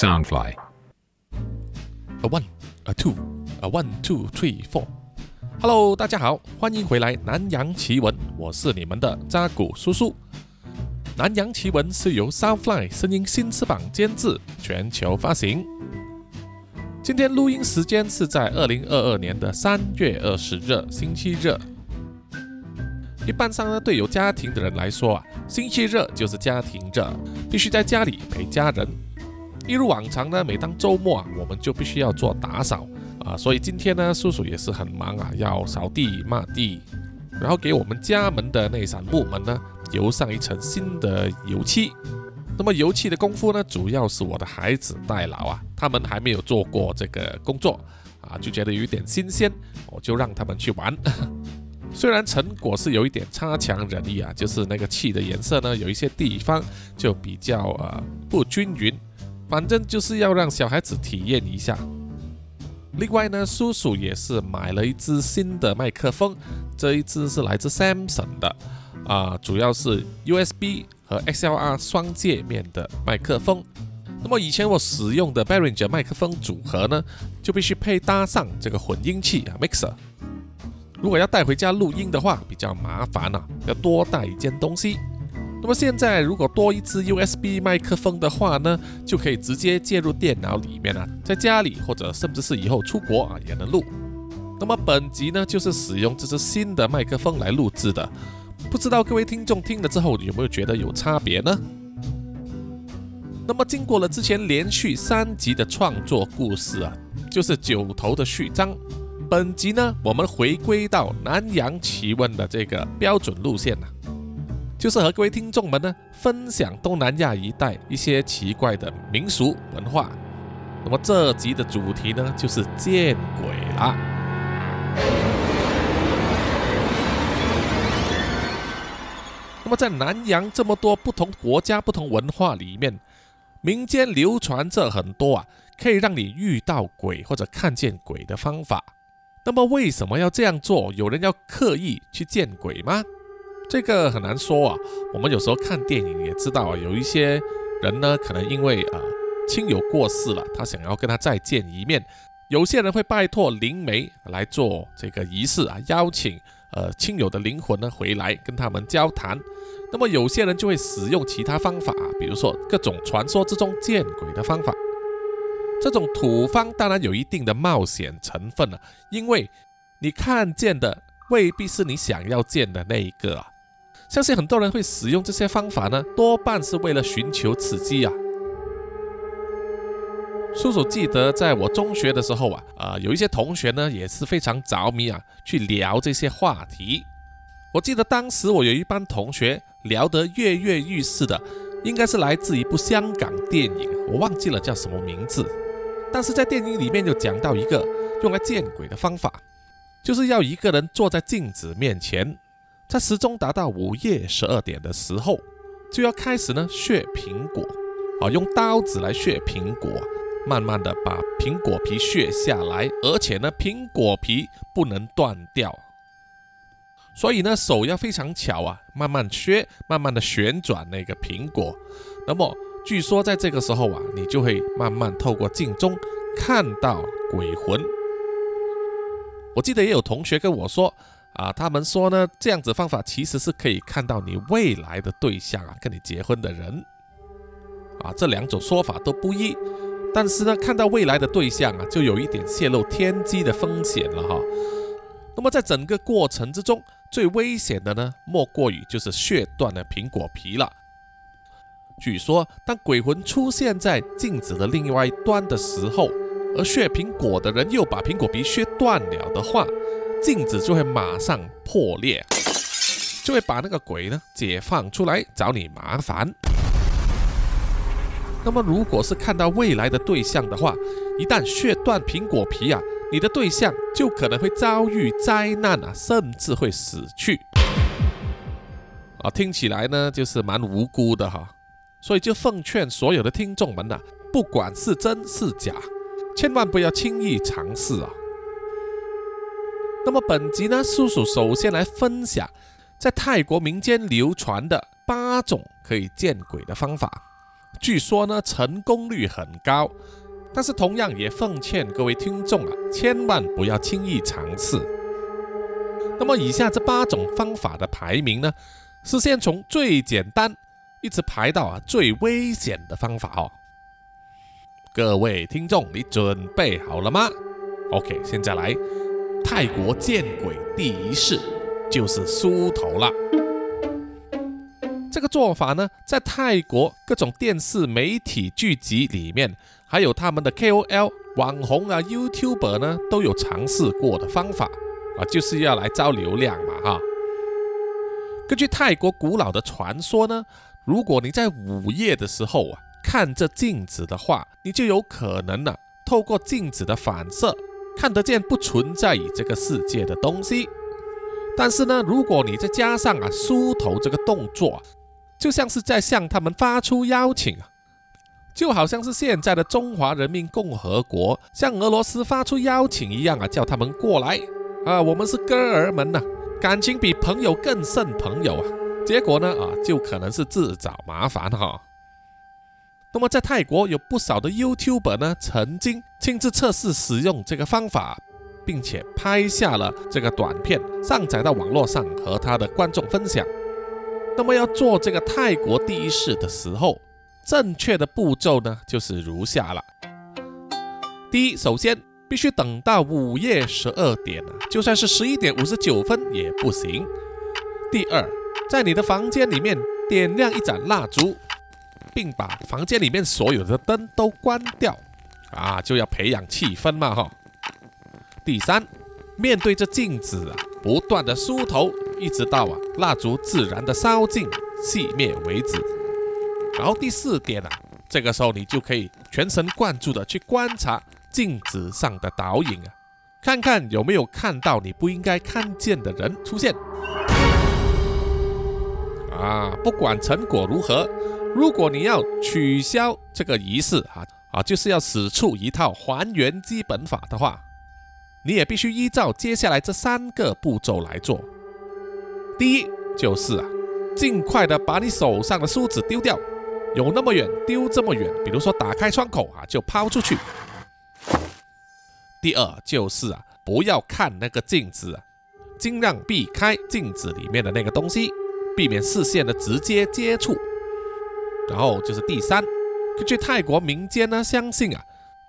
Soundfly. A one, a two, a one, two, three, four. Hello，大家好，欢迎回来《南洋奇闻》，我是你们的扎古叔叔。《南洋奇闻》是由 Soundfly 声音新翅膀监制，全球发行。今天录音时间是在二零二二年的三月二十日，星期日。一般上呢，对有家庭的人来说啊，星期日就是家庭日，必须在家里陪家人。一如往常呢，每当周末啊，我们就必须要做打扫啊，所以今天呢，叔叔也是很忙啊，要扫地、抹地，然后给我们家门的那扇木门呢，油上一层新的油漆。那么油漆的功夫呢，主要是我的孩子代劳啊，他们还没有做过这个工作啊，就觉得有一点新鲜，我就让他们去玩。虽然成果是有一点差强人意啊，就是那个漆的颜色呢，有一些地方就比较呃不均匀。反正就是要让小孩子体验一下。另外呢，叔叔也是买了一支新的麦克风，这一支是来自 Samsung 的，啊，主要是 USB 和 XLR 双界面的麦克风。那么以前我使用的 Behringer 麦克风组合呢，就必须配搭上这个混音器啊 Mixer。如果要带回家录音的话，比较麻烦啊，要多带一件东西。那么现在如果多一支 USB 麦克风的话呢，就可以直接接入电脑里面啊，在家里或者甚至是以后出国啊也能录。那么本集呢就是使用这支新的麦克风来录制的，不知道各位听众听了之后有没有觉得有差别呢？那么经过了之前连续三集的创作故事啊，就是九头的序章。本集呢，我们回归到南洋奇闻的这个标准路线了，就是和各位听众们呢分享东南亚一带一些奇怪的民俗文化。那么这集的主题呢，就是见鬼啦。那么在南洋这么多不同国家、不同文化里面，民间流传着很多啊，可以让你遇到鬼或者看见鬼的方法。那么为什么要这样做？有人要刻意去见鬼吗？这个很难说啊。我们有时候看电影也知道啊，有一些人呢，可能因为啊亲友过世了，他想要跟他再见一面。有些人会拜托灵媒来做这个仪式啊，邀请呃亲友的灵魂呢回来跟他们交谈。那么有些人就会使用其他方法啊，比如说各种传说之中见鬼的方法。这种土方当然有一定的冒险成分了，因为你看见的未必是你想要见的那一个啊。相信很多人会使用这些方法呢，多半是为了寻求刺激啊。叔叔记得在我中学的时候啊，啊有一些同学呢也是非常着迷啊，去聊这些话题。我记得当时我有一班同学聊得跃跃欲试的，应该是来自一部香港电影，我忘记了叫什么名字。但是在电影里面就讲到一个用来见鬼的方法，就是要一个人坐在镜子面前，在时钟达到午夜十二点的时候，就要开始呢削苹果，啊，用刀子来削苹果，慢慢的把苹果皮削下来，而且呢苹果皮不能断掉，所以呢手要非常巧啊，慢慢削，慢慢的旋转那个苹果，那么。据说在这个时候啊，你就会慢慢透过镜中看到鬼魂。我记得也有同学跟我说啊，他们说呢，这样子方法其实是可以看到你未来的对象啊，跟你结婚的人啊，这两种说法都不一。但是呢，看到未来的对象啊，就有一点泄露天机的风险了哈。那么在整个过程之中，最危险的呢，莫过于就是削断了苹果皮了。据说，当鬼魂出现在镜子的另外一端的时候，而削苹果的人又把苹果皮削断了的话，镜子就会马上破裂，就会把那个鬼呢解放出来找你麻烦。那么，如果是看到未来的对象的话，一旦削断苹果皮啊，你的对象就可能会遭遇灾难啊，甚至会死去。啊，听起来呢就是蛮无辜的哈。所以就奉劝所有的听众们呐，不管是真是假，千万不要轻易尝试啊。那么本集呢，叔叔首先来分享在泰国民间流传的八种可以见鬼的方法。据说呢成功率很高。但是同样也奉劝各位听众啊，千万不要轻易尝试。那么以下这八种方法的排名呢，是先从最简单一直排到啊最危险的方法哦。各位听众，你准备好了吗？OK，现在来，泰国见鬼第一式就是梳头了。这个做法呢，在泰国各种电视媒体剧集里面。还有他们的 KOL 网红啊，YouTuber 呢都有尝试过的方法啊，就是要来招流量嘛哈。根据泰国古老的传说呢，如果你在午夜的时候啊看着镜子的话，你就有可能呢透过镜子的反射看得见不存在于这个世界的东西。但是呢，如果你再加上啊梳头这个动作，就像是在向他们发出邀请啊。就好像是现在的中华人民共和国向俄罗斯发出邀请一样啊，叫他们过来啊，我们是哥儿们呐，感情比朋友更胜朋友啊。结果呢啊，就可能是自找麻烦哈。那么在泰国有不少的 YouTuber 呢，曾经亲自测试使用这个方法，并且拍下了这个短片，上载到网络上和他的观众分享。那么要做这个泰国第一式的时候。正确的步骤呢，就是如下了。第一，首先必须等到午夜十二点，就算是十一点五十九分也不行。第二，在你的房间里面点亮一盏蜡烛，并把房间里面所有的灯都关掉啊，就要培养气氛嘛哈。第三，面对着镜子啊，不断的梳头，一直到啊蜡烛自然的烧尽、熄灭为止。然后第四点啊，这个时候你就可以全神贯注的去观察镜子上的倒影啊，看看有没有看到你不应该看见的人出现。啊，不管成果如何，如果你要取消这个仪式啊啊，就是要使出一套还原基本法的话，你也必须依照接下来这三个步骤来做。第一就是啊，尽快的把你手上的梳子丢掉。有那么远丢这么远，比如说打开窗口啊，就抛出去。第二就是啊，不要看那个镜子啊，尽量避开镜子里面的那个东西，避免视线的直接接触。然后就是第三，根据泰国民间呢相信啊，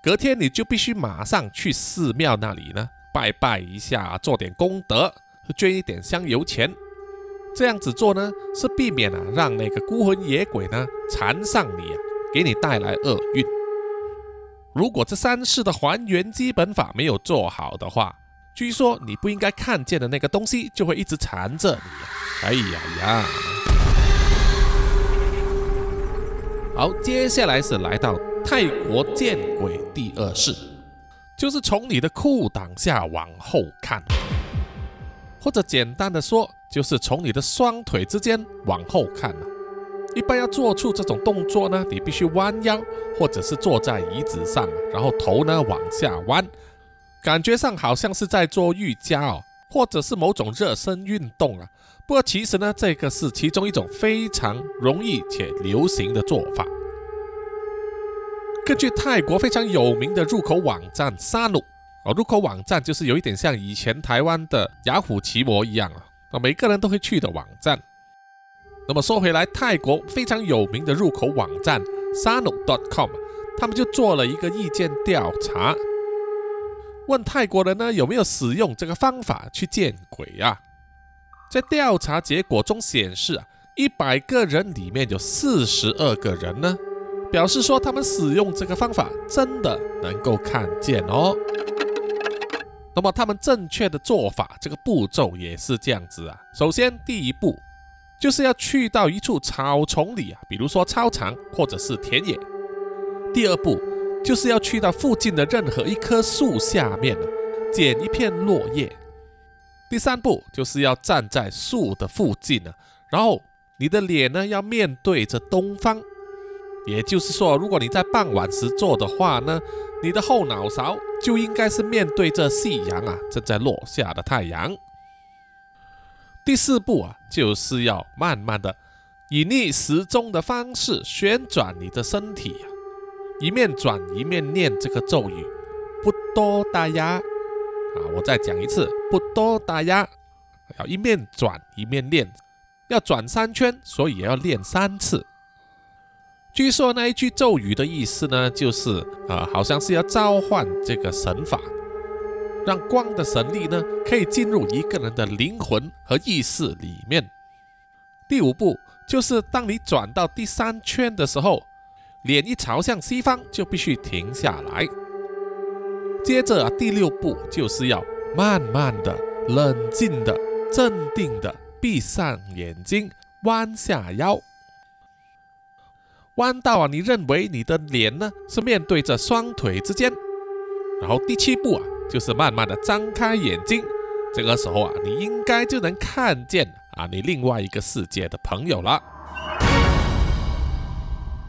隔天你就必须马上去寺庙那里呢拜拜一下，做点功德，捐一点香油钱。这样子做呢，是避免啊让那个孤魂野鬼呢缠上你啊，给你带来厄运。如果这三式的还原基本法没有做好的话，据说你不应该看见的那个东西就会一直缠着你。哎呀呀！好，接下来是来到泰国见鬼第二式，就是从你的裤裆下往后看，或者简单的说。就是从你的双腿之间往后看。一般要做出这种动作呢，你必须弯腰，或者是坐在椅子上，然后头呢往下弯，感觉上好像是在做瑜伽哦，或者是某种热身运动啊。不过其实呢，这个是其中一种非常容易且流行的做法。根据泰国非常有名的入口网站沙努哦，入口网站就是有一点像以前台湾的雅虎奇摩一样啊。啊，每个人都会去的网站。那么说回来，泰国非常有名的入口网站 Sanu.com，他们就做了一个意见调查，问泰国人呢有没有使用这个方法去见鬼啊？在调查结果中显示啊，一百个人里面有四十二个人呢，表示说他们使用这个方法真的能够看见哦。那么他们正确的做法，这个步骤也是这样子啊。首先，第一步就是要去到一处草丛里啊，比如说操场或者是田野。第二步就是要去到附近的任何一棵树下面啊，捡一片落叶。第三步就是要站在树的附近呢，然后你的脸呢要面对着东方。也就是说，如果你在傍晚时做的话呢，你的后脑勺就应该是面对着夕阳啊，正在落下的太阳。第四步啊，就是要慢慢的以逆时钟的方式旋转你的身体，一面转一面念这个咒语，不多打压啊！我再讲一次，不多打压，要一面转一面练，要转三圈，所以要练三次。据说那一句咒语的意思呢，就是啊，好像是要召唤这个神法。让光的神力呢，可以进入一个人的灵魂和意识里面。第五步就是当你转到第三圈的时候，脸一朝向西方，就必须停下来。接着啊，第六步就是要慢慢的、冷静的、镇定的闭上眼睛，弯下腰，弯到啊，你认为你的脸呢是面对着双腿之间。然后第七步啊。就是慢慢的张开眼睛，这个时候啊，你应该就能看见啊，你另外一个世界的朋友了。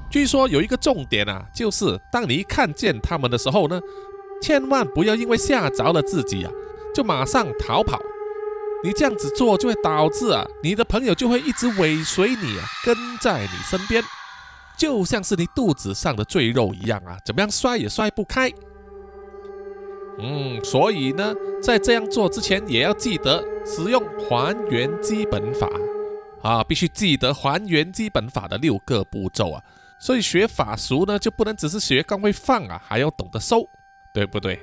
据说有一个重点啊，就是当你一看见他们的时候呢，千万不要因为吓着了自己啊，就马上逃跑。你这样子做就会导致啊，你的朋友就会一直尾随你啊，跟在你身边，就像是你肚子上的赘肉一样啊，怎么样摔也摔不开。嗯，所以呢，在这样做之前，也要记得使用还原基本法啊，必须记得还原基本法的六个步骤啊。所以学法术呢，就不能只是学刚会放啊，还要懂得收，对不对？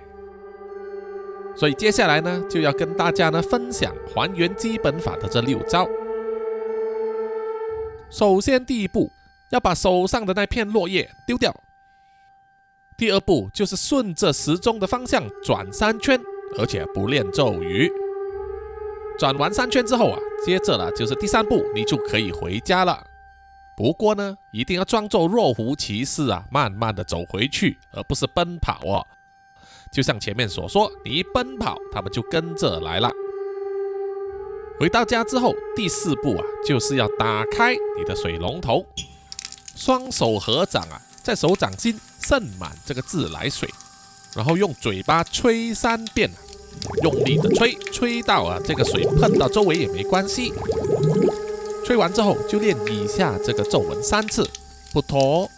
所以接下来呢，就要跟大家呢分享还原基本法的这六招。首先，第一步要把手上的那片落叶丢掉。第二步就是顺着时钟的方向转三圈，而且不练咒语。转完三圈之后啊，接着呢就是第三步，你就可以回家了。不过呢，一定要装作若无其事啊，慢慢的走回去，而不是奔跑哦。就像前面所说，你一奔跑，他们就跟着来了。回到家之后，第四步啊，就是要打开你的水龙头，双手合掌啊，在手掌心。盛满这个自来水，然后用嘴巴吹三遍，用力的吹，吹到啊这个水碰到周围也没关系。吹完之后就练以下这个咒文三次，不脱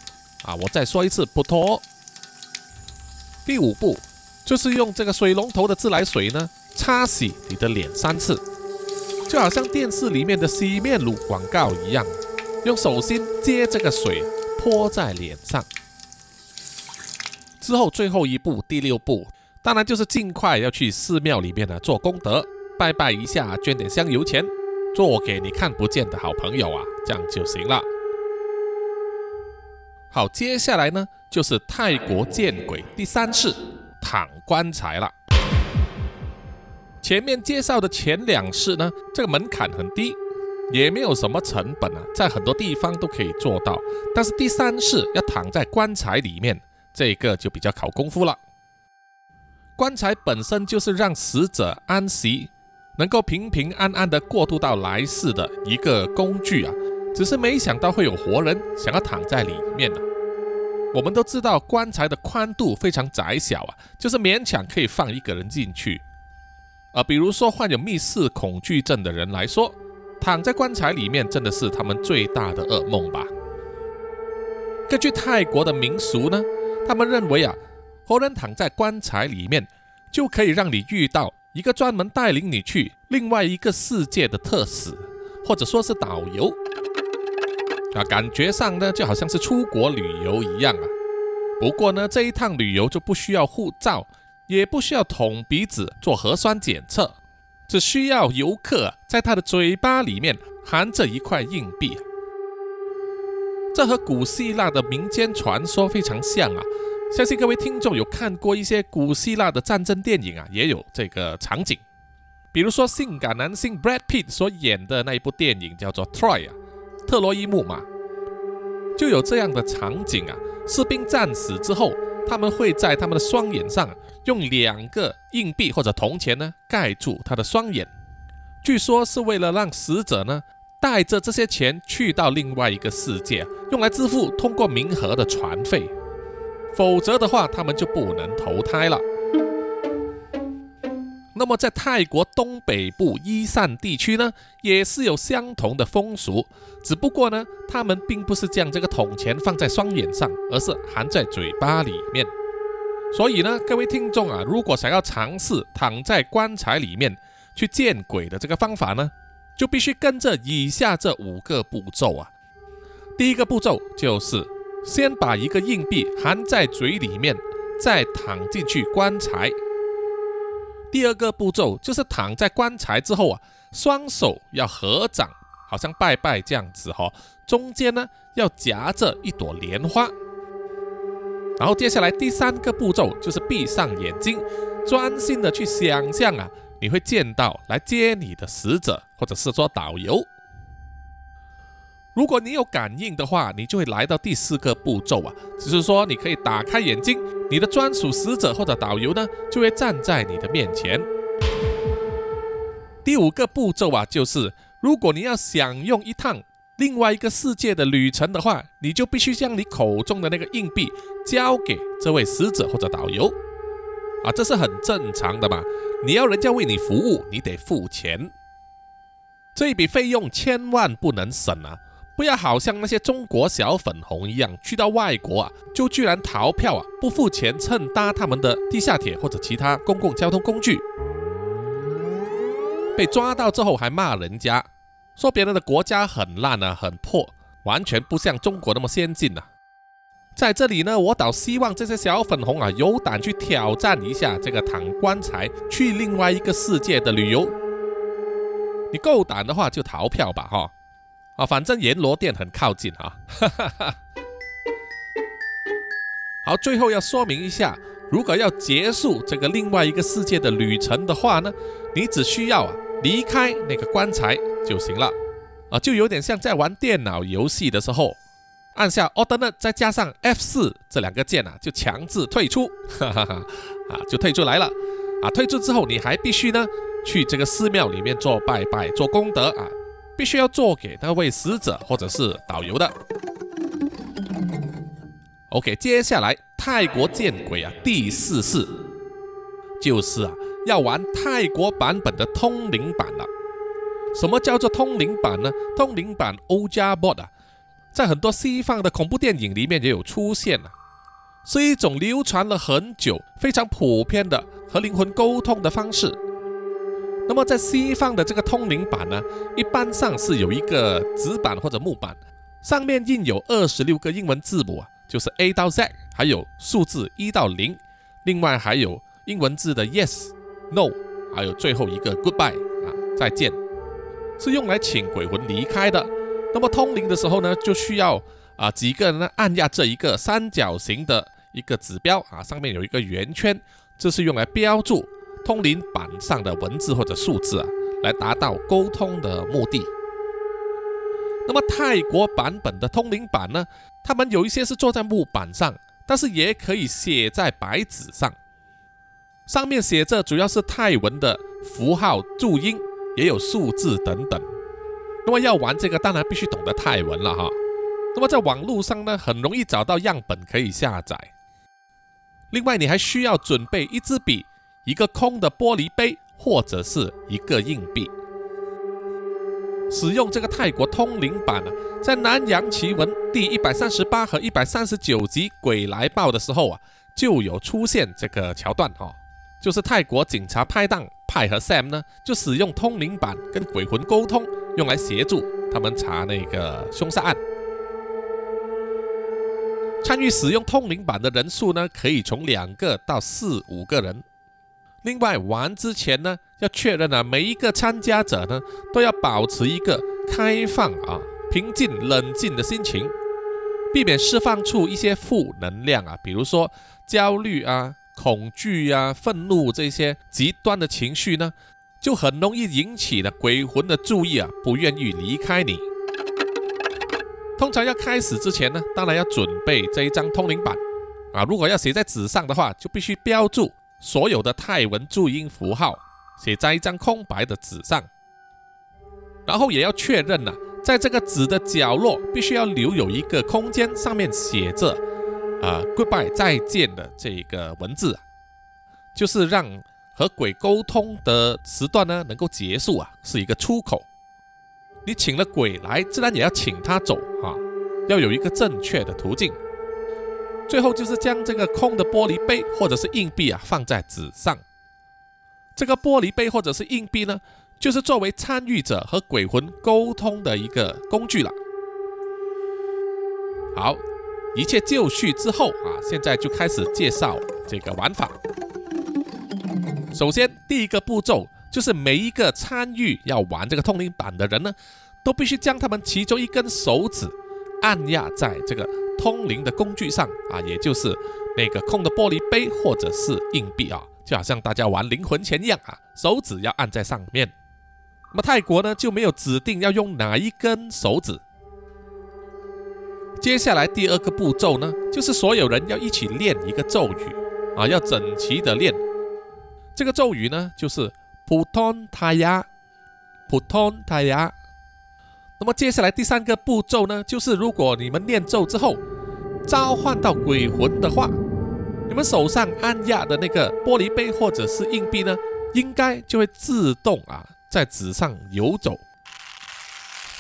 啊！我再说一次，不脱。第五步就是用这个水龙头的自来水呢，擦洗你的脸三次，就好像电视里面的洗面乳广告一样，用手心接这个水泼在脸上。之后最后一步，第六步，当然就是尽快要去寺庙里面呢做功德，拜拜一下，捐点香油钱，做给你看不见的好朋友啊，这样就行了。好，接下来呢就是泰国见鬼第三式躺棺材了。前面介绍的前两世呢，这个门槛很低，也没有什么成本啊，在很多地方都可以做到。但是第三世要躺在棺材里面。这个就比较考功夫了。棺材本身就是让死者安息，能够平平安安的过渡到来世的一个工具啊。只是没想到会有活人想要躺在里面呢。我们都知道棺材的宽度非常窄小啊，就是勉强可以放一个人进去。啊，比如说患有密室恐惧症的人来说，躺在棺材里面真的是他们最大的噩梦吧。根据泰国的民俗呢。他们认为啊，活人躺在棺材里面，就可以让你遇到一个专门带领你去另外一个世界的特使，或者说是导游啊，感觉上呢就好像是出国旅游一样啊。不过呢，这一趟旅游就不需要护照，也不需要捅鼻子做核酸检测，只需要游客在他的嘴巴里面含着一块硬币。这和古希腊的民间传说非常像啊！相信各位听众有看过一些古希腊的战争电影啊，也有这个场景。比如说，性感男星 Brad Pitt 所演的那一部电影叫做《Troy》啊，特洛伊木马，就有这样的场景啊。士兵战死之后，他们会在他们的双眼上用两个硬币或者铜钱呢盖住他的双眼，据说是为了让死者呢。带着这些钱去到另外一个世界，用来支付通过冥河的船费，否则的话，他们就不能投胎了。那么在泰国东北部伊善地区呢，也是有相同的风俗，只不过呢，他们并不是将这个铜钱放在双眼上，而是含在嘴巴里面。所以呢，各位听众啊，如果想要尝试躺在棺材里面去见鬼的这个方法呢，就必须跟着以下这五个步骤啊。第一个步骤就是先把一个硬币含在嘴里面，再躺进去棺材。第二个步骤就是躺在棺材之后啊，双手要合掌，好像拜拜这样子哈。中间呢要夹着一朵莲花。然后接下来第三个步骤就是闭上眼睛，专心的去想象啊，你会见到来接你的死者或者是说导游。如果你有感应的话，你就会来到第四个步骤啊，只是说你可以打开眼睛，你的专属使者或者导游呢就会站在你的面前。第五个步骤啊，就是如果你要享用一趟另外一个世界的旅程的话，你就必须将你口中的那个硬币交给这位使者或者导游啊，这是很正常的嘛。你要人家为你服务，你得付钱，这一笔费用千万不能省啊。不要好像那些中国小粉红一样，去到外国啊，就居然逃票啊，不付钱蹭搭他们的地下铁或者其他公共交通工具，被抓到之后还骂人家，说别人的国家很烂啊，很破，完全不像中国那么先进呐。在这里呢，我倒希望这些小粉红啊，有胆去挑战一下这个躺棺材去另外一个世界的旅游。你够胆的话，就逃票吧，哈。啊，反正阎罗殿很靠近啊。哈哈哈好，最后要说明一下，如果要结束这个另外一个世界的旅程的话呢，你只需要啊离开那个棺材就行了。啊，就有点像在玩电脑游戏的时候，按下 Alt 再加上 F 四这两个键啊，就强制退出，哈哈哈，啊，就退出来了。啊，退出之后你还必须呢去这个寺庙里面做拜拜、做功德啊。必须要做给那位死者或者是导游的。OK，接下来泰国见鬼啊，第四式就是啊，要玩泰国版本的通灵版了。什么叫做通灵版呢？通灵版 o j a b o d 啊，在很多西方的恐怖电影里面也有出现啊，是一种流传了很久、非常普遍的和灵魂沟通的方式。那么在西方的这个通灵板呢，一般上是有一个纸板或者木板，上面印有二十六个英文字母啊，就是 A 到 Z，还有数字一到零，另外还有英文字的 Yes、No，还有最后一个 Goodbye 啊，再见，是用来请鬼魂离开的。那么通灵的时候呢，就需要啊几个人呢按压这一个三角形的一个指标啊，上面有一个圆圈，这是用来标注。通灵板上的文字或者数字啊，来达到沟通的目的。那么泰国版本的通灵板呢，他们有一些是坐在木板上，但是也可以写在白纸上，上面写着主要是泰文的符号、注音，也有数字等等。那么要玩这个，当然必须懂得泰文了哈。那么在网络上呢，很容易找到样本可以下载。另外，你还需要准备一支笔。一个空的玻璃杯，或者是一个硬币。使用这个泰国通灵板呢，在《南洋奇闻》第一百三十八和一百三十九集《鬼来报》的时候啊，就有出现这个桥段哈，就是泰国警察拍档派和 Sam 呢，就使用通灵板跟鬼魂沟通，用来协助他们查那个凶杀案。参与使用通灵板的人数呢，可以从两个到四五个人。另外，玩之前呢，要确认啊，每一个参加者呢，都要保持一个开放啊、平静、冷静的心情，避免释放出一些负能量啊，比如说焦虑啊、恐惧啊、愤怒这些极端的情绪呢，就很容易引起了鬼魂的注意啊，不愿意离开你。通常要开始之前呢，当然要准备这一张通灵板啊，如果要写在纸上的话，就必须标注。所有的泰文注音符号写在一张空白的纸上，然后也要确认呢，在这个纸的角落必须要留有一个空间，上面写着“啊，goodbye，再见”的这个文字，就是让和鬼沟通的时段呢能够结束啊，是一个出口。你请了鬼来，自然也要请他走啊，要有一个正确的途径。最后就是将这个空的玻璃杯或者是硬币啊放在纸上。这个玻璃杯或者是硬币呢，就是作为参与者和鬼魂沟通的一个工具了。好，一切就绪之后啊，现在就开始介绍这个玩法。首先，第一个步骤就是每一个参与要玩这个通灵板的人呢，都必须将他们其中一根手指按压在这个通灵的工具上啊，也就是那个空的玻璃杯或者是硬币啊，就好像大家玩灵魂钱一样啊，手指要按在上面。那么泰国呢就没有指定要用哪一根手指。接下来第二个步骤呢，就是所有人要一起练一个咒语啊，要整齐的练。这个咒语呢，就是普通塔呀，普通塔呀。那么接下来第三个步骤呢，就是如果你们念咒之后召唤到鬼魂的话，你们手上按压的那个玻璃杯或者是硬币呢，应该就会自动啊在纸上游走。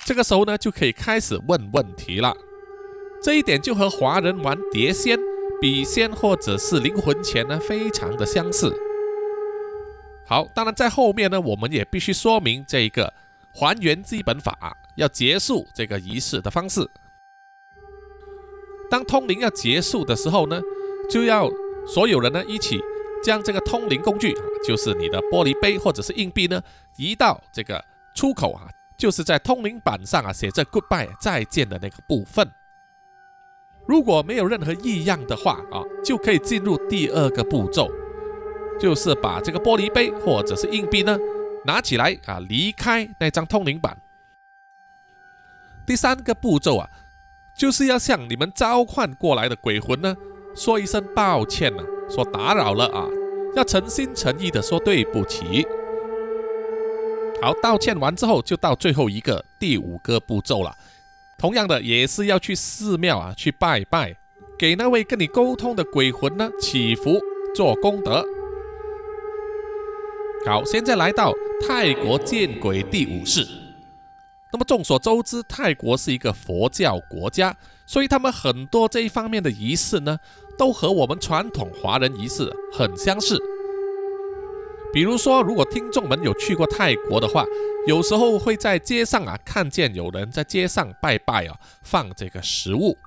这个时候呢，就可以开始问问题了。这一点就和华人玩碟仙、笔仙或者是灵魂钱呢，非常的相似。好，当然在后面呢，我们也必须说明这一个还原基本法，要结束这个仪式的方式。当通灵要结束的时候呢，就要所有人呢一起将这个通灵工具啊，就是你的玻璃杯或者是硬币呢，移到这个出口啊，就是在通灵板上啊写着 “goodbye” 再见的那个部分。如果没有任何异样的话啊，就可以进入第二个步骤，就是把这个玻璃杯或者是硬币呢拿起来啊，离开那张通灵板。第三个步骤啊，就是要向你们召唤过来的鬼魂呢说一声抱歉呐，说打扰了啊，要诚心诚意的说对不起。好，道歉完之后，就到最后一个第五个步骤了。同样的，也是要去寺庙啊，去拜拜，给那位跟你沟通的鬼魂呢祈福，做功德。好，现在来到泰国见鬼第五式。那么众所周知，泰国是一个佛教国家，所以他们很多这一方面的仪式呢，都和我们传统华人仪式很相似。比如说，如果听众们有去过泰国的话，有时候会在街上啊看见有人在街上拜拜啊，放这个食物。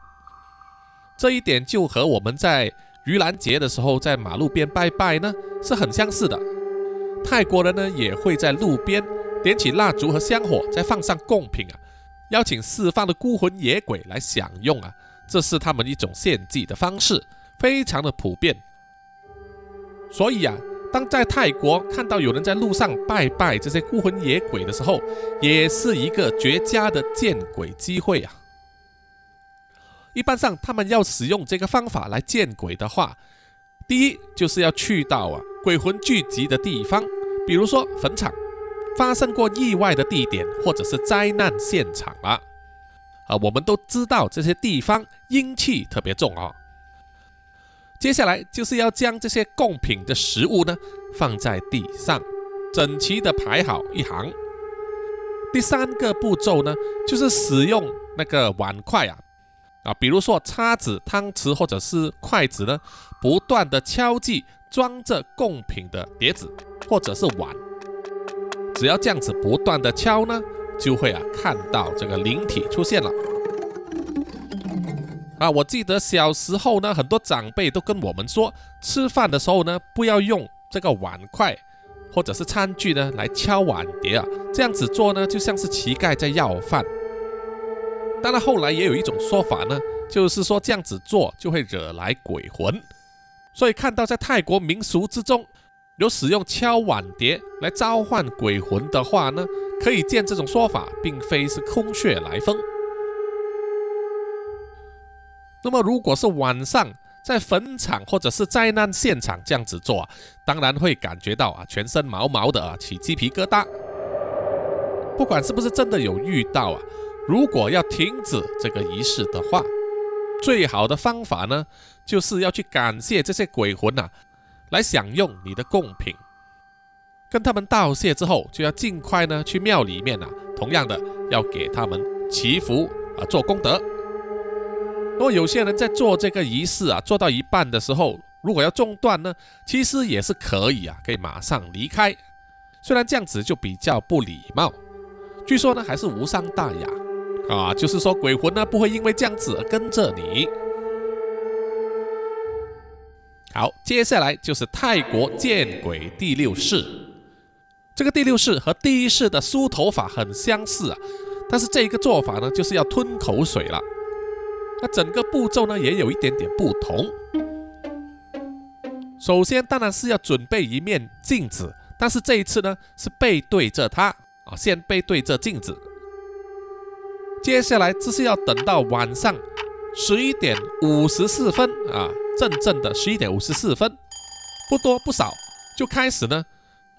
这一点就和我们在盂兰节的时候在马路边拜拜呢是很相似的。泰国人呢也会在路边点起蜡烛和香火，再放上贡品啊，邀请四方的孤魂野鬼来享用啊，这是他们一种献祭的方式，非常的普遍。所以啊。当在泰国看到有人在路上拜拜这些孤魂野鬼的时候，也是一个绝佳的见鬼机会啊！一般上，他们要使用这个方法来见鬼的话，第一就是要去到啊鬼魂聚集的地方，比如说坟场、发生过意外的地点，或者是灾难现场了。啊，我们都知道这些地方阴气特别重啊。接下来就是要将这些贡品的食物呢放在地上，整齐的排好一行。第三个步骤呢，就是使用那个碗筷啊，啊，比如说叉子、汤匙或者是筷子呢，不断的敲击装着贡品的碟子或者是碗。只要这样子不断的敲呢，就会啊看到这个灵体出现了。啊，我记得小时候呢，很多长辈都跟我们说，吃饭的时候呢，不要用这个碗筷或者是餐具呢来敲碗碟啊，这样子做呢，就像是乞丐在要饭。当然，后来也有一种说法呢，就是说这样子做就会惹来鬼魂。所以看到在泰国民俗之中有使用敲碗碟来召唤鬼魂的话呢，可以见这种说法并非是空穴来风。那么，如果是晚上在坟场或者是灾难现场这样子做啊，当然会感觉到啊全身毛毛的啊，起鸡皮疙瘩。不管是不是真的有遇到啊，如果要停止这个仪式的话，最好的方法呢，就是要去感谢这些鬼魂呐，来享用你的贡品。跟他们道谢之后，就要尽快呢去庙里面啊，同样的要给他们祈福啊，做功德。如果有些人在做这个仪式啊，做到一半的时候，如果要中断呢，其实也是可以啊，可以马上离开。虽然这样子就比较不礼貌，据说呢还是无伤大雅啊，就是说鬼魂呢不会因为这样子而跟着你。好，接下来就是泰国见鬼第六式。这个第六式和第一式的梳头法很相似啊，但是这一个做法呢，就是要吞口水了。那整个步骤呢，也有一点点不同。首先，当然是要准备一面镜子，但是这一次呢，是背对着它啊，先背对着镜子。接下来，这是要等到晚上十一点五十四分啊，正正的十一点五十四分，不多不少，就开始呢，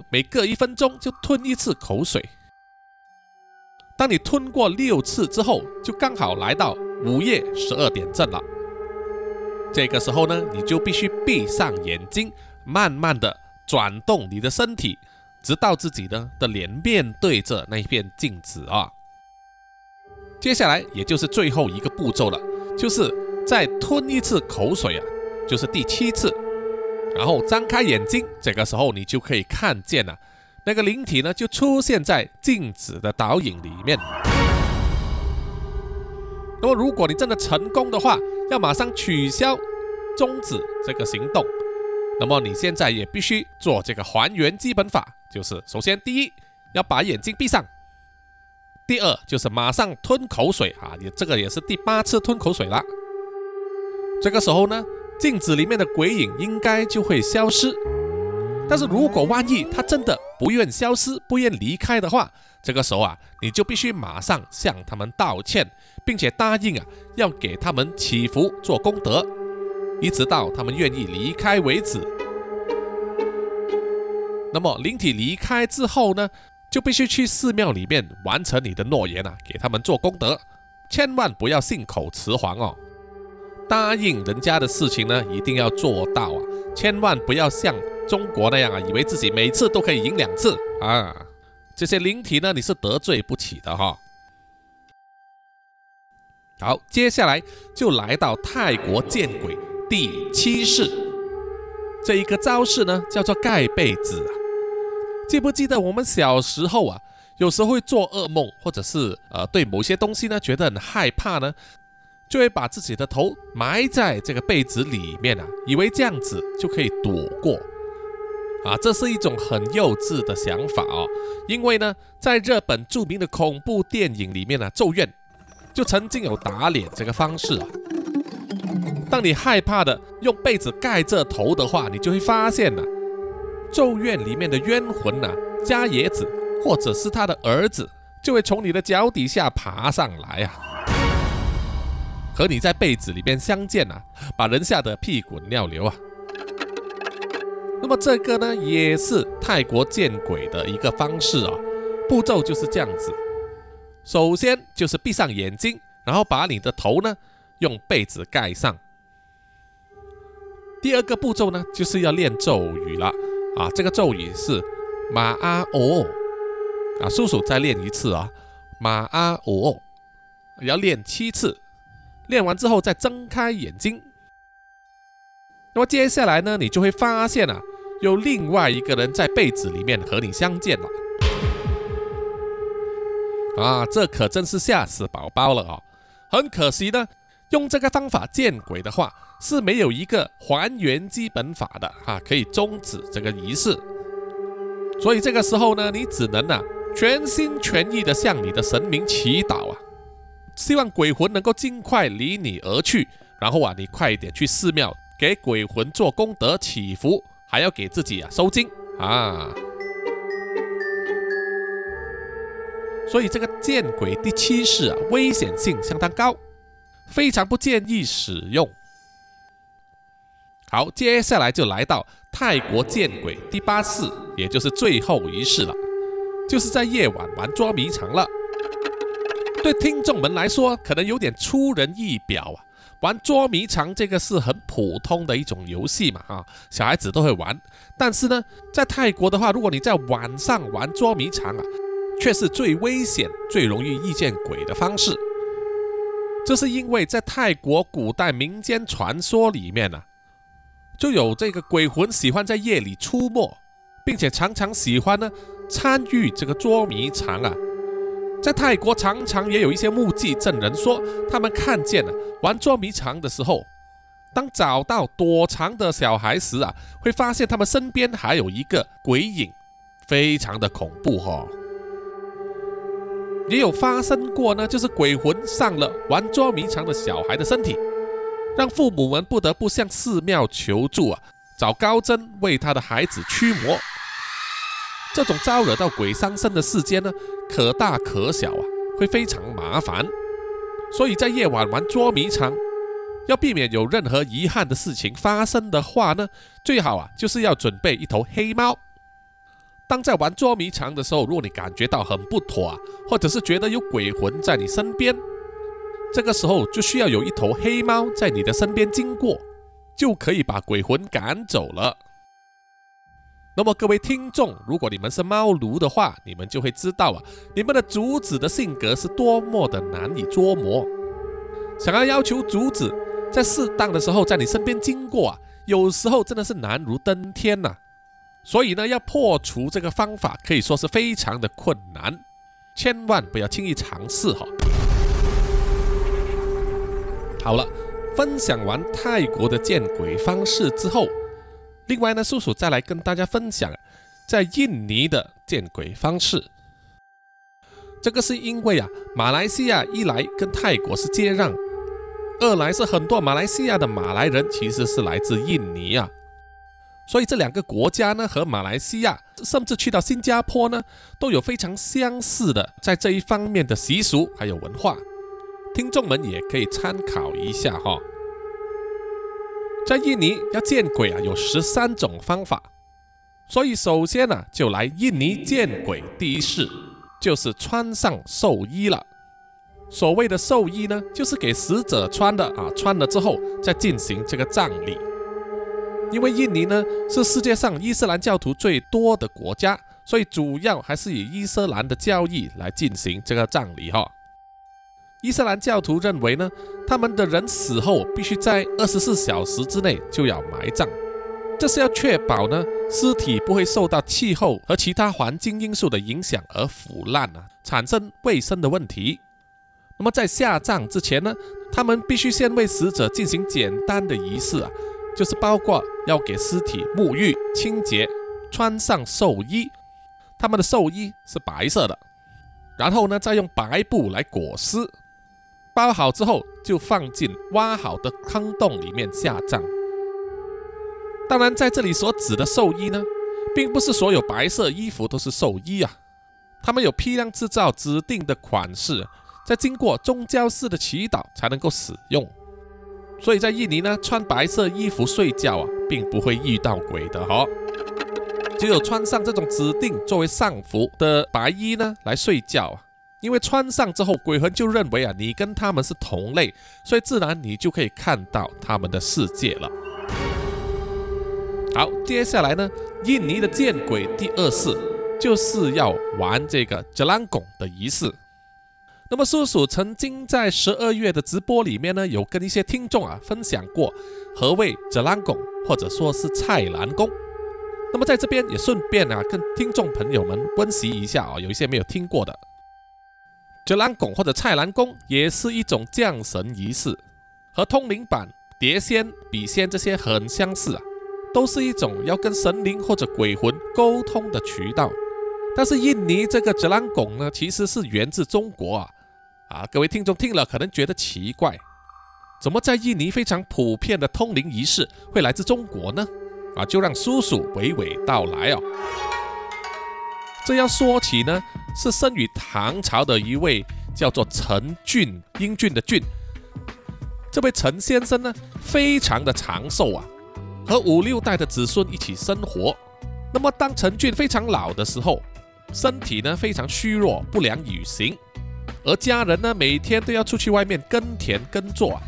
每隔一分钟就吞一次口水。当你吞过六次之后，就刚好来到。午夜十二点正了，这个时候呢，你就必须闭上眼睛，慢慢的转动你的身体，直到自己呢的脸面对着那一片镜子啊。接下来也就是最后一个步骤了，就是再吞一次口水啊，就是第七次，然后张开眼睛，这个时候你就可以看见了，那个灵体呢就出现在镜子的倒影里面。那么，如果你真的成功的话，要马上取消、终止这个行动。那么，你现在也必须做这个还原基本法，就是首先第一要把眼睛闭上，第二就是马上吞口水啊，你这个也是第八次吞口水了。这个时候呢，镜子里面的鬼影应该就会消失。但是如果万一他真的不愿消失、不愿离开的话，这个时候啊，你就必须马上向他们道歉，并且答应啊，要给他们祈福做功德，一直到他们愿意离开为止。那么灵体离开之后呢，就必须去寺庙里面完成你的诺言啊，给他们做功德，千万不要信口雌黄哦，答应人家的事情呢，一定要做到啊，千万不要像中国那样啊，以为自己每次都可以赢两次啊。这些灵体呢，你是得罪不起的哈。好，接下来就来到泰国见鬼第七式，这一个招式呢叫做盖被子啊。记不记得我们小时候啊，有时候会做噩梦，或者是呃对某些东西呢觉得很害怕呢，就会把自己的头埋在这个被子里面啊，以为这样子就可以躲过。啊，这是一种很幼稚的想法哦，因为呢，在日本著名的恐怖电影里面呢，《咒怨》就曾经有打脸这个方式啊。当你害怕的用被子盖着头的话，你就会发现呢，《咒怨》里面的冤魂呐，加野子或者是他的儿子，就会从你的脚底下爬上来啊，和你在被子里面相见啊，把人吓得屁滚尿流啊。那么这个呢，也是泰国见鬼的一个方式啊，步骤就是这样子。首先就是闭上眼睛，然后把你的头呢用被子盖上。第二个步骤呢，就是要念咒语了啊，这个咒语是马阿哦啊，叔叔再练一次啊，马阿哦，要练七次，练完之后再睁开眼睛。那么接下来呢，你就会发现啊。有另外一个人在被子里面和你相见了，啊，这可真是吓死宝宝了啊！很可惜呢，用这个方法见鬼的话是没有一个还原基本法的啊，可以终止这个仪式。所以这个时候呢，你只能啊全心全意的向你的神明祈祷啊，希望鬼魂能够尽快离你而去，然后啊，你快一点去寺庙给鬼魂做功德祈福。还要给自己啊收金啊，所以这个见鬼第七式啊，危险性相当高，非常不建议使用。好，接下来就来到泰国见鬼第八式，也就是最后一式了，就是在夜晚玩捉迷藏了。对听众们来说，可能有点出人意表啊，玩捉迷藏这个是很普通的一种游戏嘛，啊，小孩子都会玩。但是呢，在泰国的话，如果你在晚上玩捉迷藏啊，却是最危险、最容易遇见鬼的方式。这是因为在泰国古代民间传说里面呢，就有这个鬼魂喜欢在夜里出没，并且常常喜欢呢参与这个捉迷藏啊。在泰国常常也有一些目击证人说，他们看见了玩捉迷藏的时候，当找到躲藏的小孩时啊，会发现他们身边还有一个鬼影，非常的恐怖哈。也有发生过呢，就是鬼魂上了玩捉迷藏的小孩的身体，让父母们不得不向寺庙求助啊，找高僧为他的孩子驱魔。这种招惹到鬼上身的事件呢，可大可小啊，会非常麻烦。所以在夜晚玩捉迷藏，要避免有任何遗憾的事情发生的话呢，最好啊就是要准备一头黑猫。当在玩捉迷藏的时候，如果你感觉到很不妥啊，或者是觉得有鬼魂在你身边，这个时候就需要有一头黑猫在你的身边经过，就可以把鬼魂赶走了。那么各位听众，如果你们是猫奴的话，你们就会知道啊，你们的主子的性格是多么的难以捉摸。想要要求主子在适当的时候在你身边经过啊，有时候真的是难如登天呐。所以呢，要破除这个方法可以说是非常的困难，千万不要轻易尝试哈。好了，分享完泰国的见鬼方式之后，另外呢，叔叔再来跟大家分享在印尼的见鬼方式。这个是因为啊，马来西亚一来跟泰国是接壤，二来是很多马来西亚的马来人其实是来自印尼啊。所以这两个国家呢，和马来西亚，甚至去到新加坡呢，都有非常相似的在这一方面的习俗还有文化，听众们也可以参考一下哈。在印尼要见鬼啊，有十三种方法，所以首先呢，就来印尼见鬼第一式，就是穿上寿衣了。所谓的寿衣呢，就是给死者穿的啊，穿了之后再进行这个葬礼。因为印尼呢是世界上伊斯兰教徒最多的国家，所以主要还是以伊斯兰的教义来进行这个葬礼哈。伊斯兰教徒认为呢，他们的人死后必须在二十四小时之内就要埋葬，这是要确保呢尸体不会受到气候和其他环境因素的影响而腐烂啊，产生卫生的问题。那么在下葬之前呢，他们必须先为死者进行简单的仪式啊。就是包括要给尸体沐浴、清洁、穿上寿衣，他们的寿衣是白色的，然后呢，再用白布来裹尸，包好之后就放进挖好的坑洞里面下葬。当然，在这里所指的寿衣呢，并不是所有白色衣服都是寿衣啊，他们有批量制造指定的款式，在经过宗教式的祈祷才能够使用。所以在印尼呢，穿白色衣服睡觉啊，并不会遇到鬼的哈。只有穿上这种指定作为上服的白衣呢，来睡觉啊。因为穿上之后，鬼魂就认为啊，你跟他们是同类，所以自然你就可以看到他们的世界了。好，接下来呢，印尼的见鬼第二式就是要玩这个吉兰拱的仪式。那么叔叔曾经在十二月的直播里面呢，有跟一些听众啊分享过何谓泽兰拱，或者说是菜篮公。那么在这边也顺便啊跟听众朋友们温习一下啊，有一些没有听过的，泽兰拱或者菜篮公也是一种降神仪式，和通灵板、碟仙、笔仙这些很相似啊，都是一种要跟神灵或者鬼魂沟通的渠道。但是印尼这个泽兰拱呢，其实是源自中国啊。啊，各位听众听了可能觉得奇怪，怎么在印尼非常普遍的通灵仪式会来自中国呢？啊，就让叔叔娓娓道来哦。这要说起呢，是生于唐朝的一位叫做陈俊，英俊的俊。这位陈先生呢，非常的长寿啊，和五六代的子孙一起生活。那么当陈俊非常老的时候，身体呢非常虚弱，不良于行。而家人呢，每天都要出去外面耕田耕作，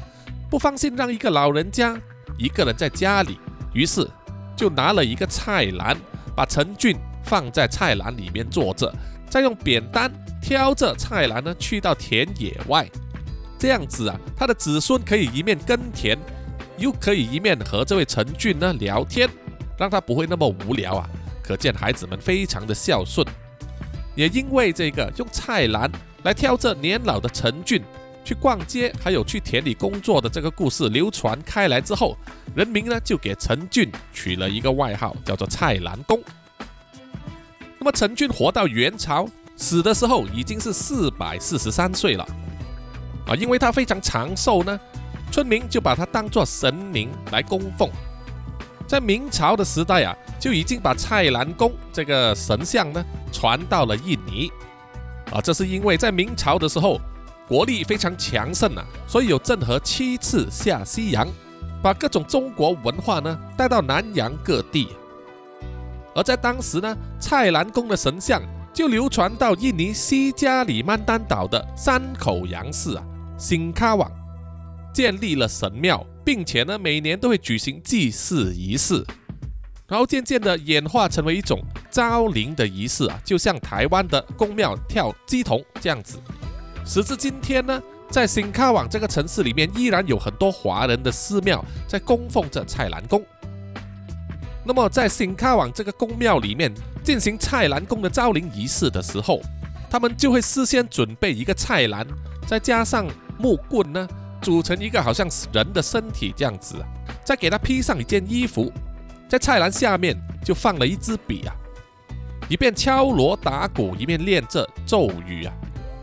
不放心让一个老人家一个人在家里，于是就拿了一个菜篮，把陈俊放在菜篮里面坐着，再用扁担挑着菜篮呢去到田野外。这样子啊，他的子孙可以一面耕田，又可以一面和这位陈俊呢聊天，让他不会那么无聊啊。可见孩子们非常的孝顺。也因为这个用菜篮来挑着年老的陈俊。去逛街，还有去田里工作的这个故事流传开来之后，人民呢就给陈俊取了一个外号，叫做蔡澜公。那么陈俊活到元朝，死的时候已经是四百四十三岁了啊，因为他非常长寿呢，村民就把他当作神明来供奉。在明朝的时代啊，就已经把蔡澜公这个神像呢传到了印尼啊，这是因为在明朝的时候。国力非常强盛啊，所以有郑和七次下西洋，把各种中国文化呢带到南洋各地。而在当时呢，蔡澜公的神像就流传到印尼西加里曼丹岛的山口洋市啊，新喀网，建立了神庙，并且呢每年都会举行祭祀仪式，然后渐渐的演化成为一种招灵的仪式啊，就像台湾的宫庙跳鸡童这样子。时至今天呢，在新卡网这个城市里面，依然有很多华人的寺庙在供奉着蔡澜公。那么，在新卡网这个宫庙里面进行蔡澜公的招灵仪式的时候，他们就会事先准备一个菜篮，再加上木棍呢，组成一个好像人的身体这样子，再给他披上一件衣服，在菜篮下面就放了一支笔啊，一边敲锣打鼓，一边念着咒语啊。